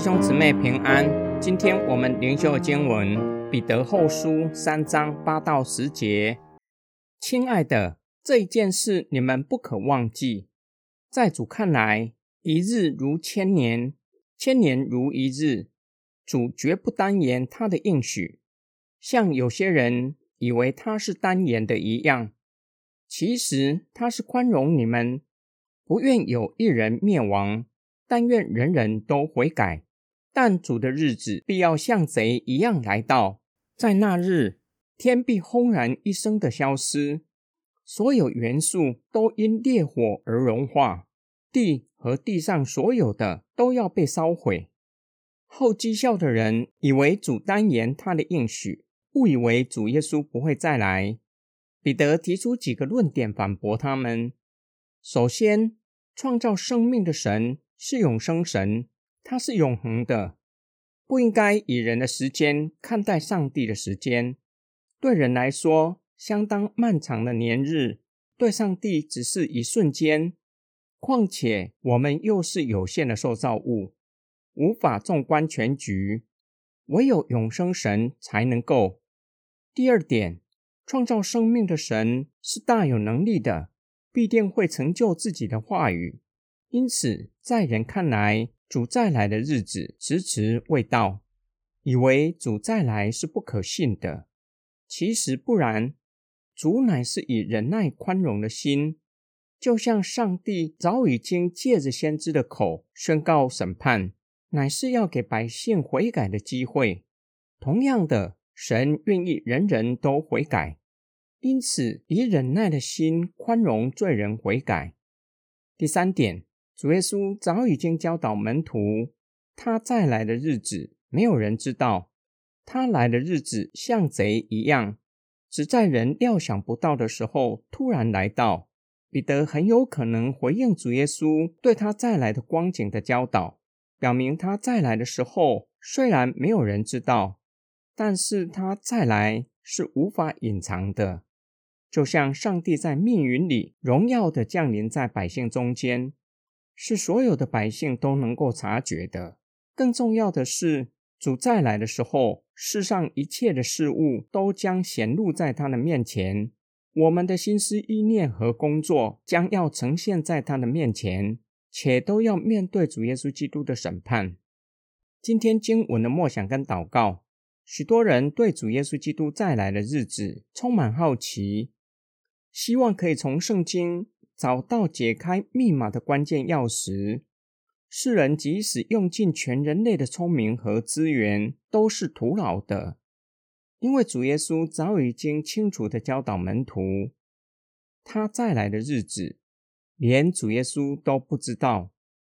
弟兄姊妹平安。今天我们灵修经文《彼得后书》三章八到十节。亲爱的，这一件事你们不可忘记，在主看来，一日如千年，千年如一日。主绝不单言他的应许，像有些人以为他是单言的一样。其实他是宽容你们，不愿有一人灭亡。但愿人人都悔改，但主的日子必要像贼一样来到。在那日，天必轰然一声的消失，所有元素都因烈火而融化，地和地上所有的都要被烧毁。后讥笑的人以为主单言他的应许，误以为主耶稣不会再来。彼得提出几个论点反驳他们：首先，创造生命的神。是永生神，它是永恒的，不应该以人的时间看待上帝的时间。对人来说，相当漫长的年日，对上帝只是一瞬间。况且我们又是有限的受造物，无法纵观全局，唯有永生神才能够。第二点，创造生命的神是大有能力的，必定会成就自己的话语。因此，在人看来，主再来的日子迟迟未到，以为主再来是不可信的。其实不然，主乃是以忍耐宽容的心，就像上帝早已经借着先知的口宣告审判，乃是要给百姓悔改的机会。同样的，神愿意人人都悔改，因此以忍耐的心宽容罪人悔改。第三点。主耶稣早已经教导门徒，他再来的日子没有人知道，他来的日子像贼一样，只在人料想不到的时候突然来到。彼得很有可能回应主耶稣对他再来的光景的教导，表明他再来的时候虽然没有人知道，但是他再来是无法隐藏的，就像上帝在密云里荣耀的降临在百姓中间。是所有的百姓都能够察觉的。更重要的是，主再来的时候，世上一切的事物都将显露在他的面前。我们的心思意念和工作将要呈现在他的面前，且都要面对主耶稣基督的审判。今天经文的默想跟祷告，许多人对主耶稣基督再来的日子充满好奇，希望可以从圣经。找到解开密码的关键钥匙，世人即使用尽全人类的聪明和资源，都是徒劳的，因为主耶稣早已经清楚地教导门徒，他再来的日子，连主耶稣都不知道，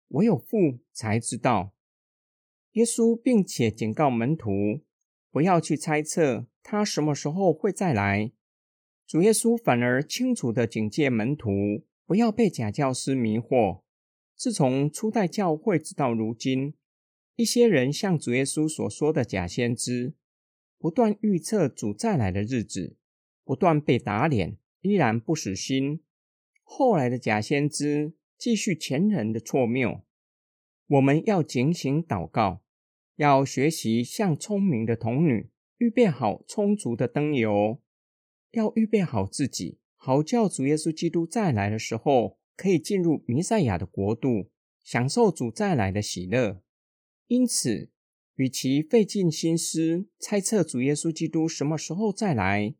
唯有父才知道。耶稣并且警告门徒，不要去猜测他什么时候会再来。主耶稣反而清楚地警戒门徒。不要被假教师迷惑。自从初代教会直到如今，一些人像主耶稣所说的假先知，不断预测主再来的日子，不断被打脸，依然不死心。后来的假先知继续前人的错谬。我们要警醒祷告，要学习像聪明的童女，预备好充足的灯油，要预备好自己。好叫主耶稣基督再来的时候，可以进入弥赛亚的国度，享受主再来的喜乐。因此，与其费尽心思猜测主耶稣基督什么时候再来，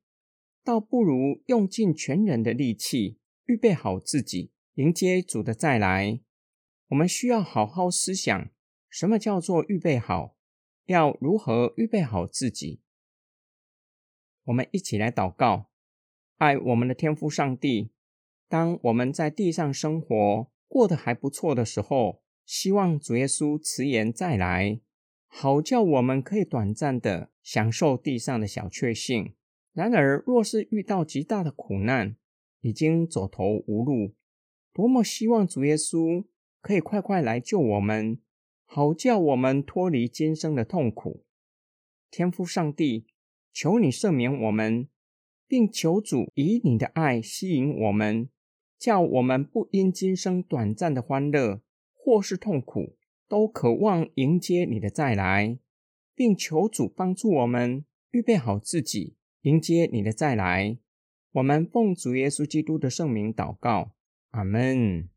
倒不如用尽全人的力气，预备好自己，迎接主的再来。我们需要好好思想，什么叫做预备好？要如何预备好自己？我们一起来祷告。爱我们的天父上帝，当我们在地上生活过得还不错的时候，希望主耶稣迟延再来，好叫我们可以短暂的享受地上的小确幸。然而，若是遇到极大的苦难，已经走投无路，多么希望主耶稣可以快快来救我们，好叫我们脱离今生的痛苦。天父上帝，求你赦免我们。并求主以你的爱吸引我们，叫我们不因今生短暂的欢乐或是痛苦，都渴望迎接你的再来，并求主帮助我们预备好自己，迎接你的再来。我们奉主耶稣基督的圣名祷告，阿门。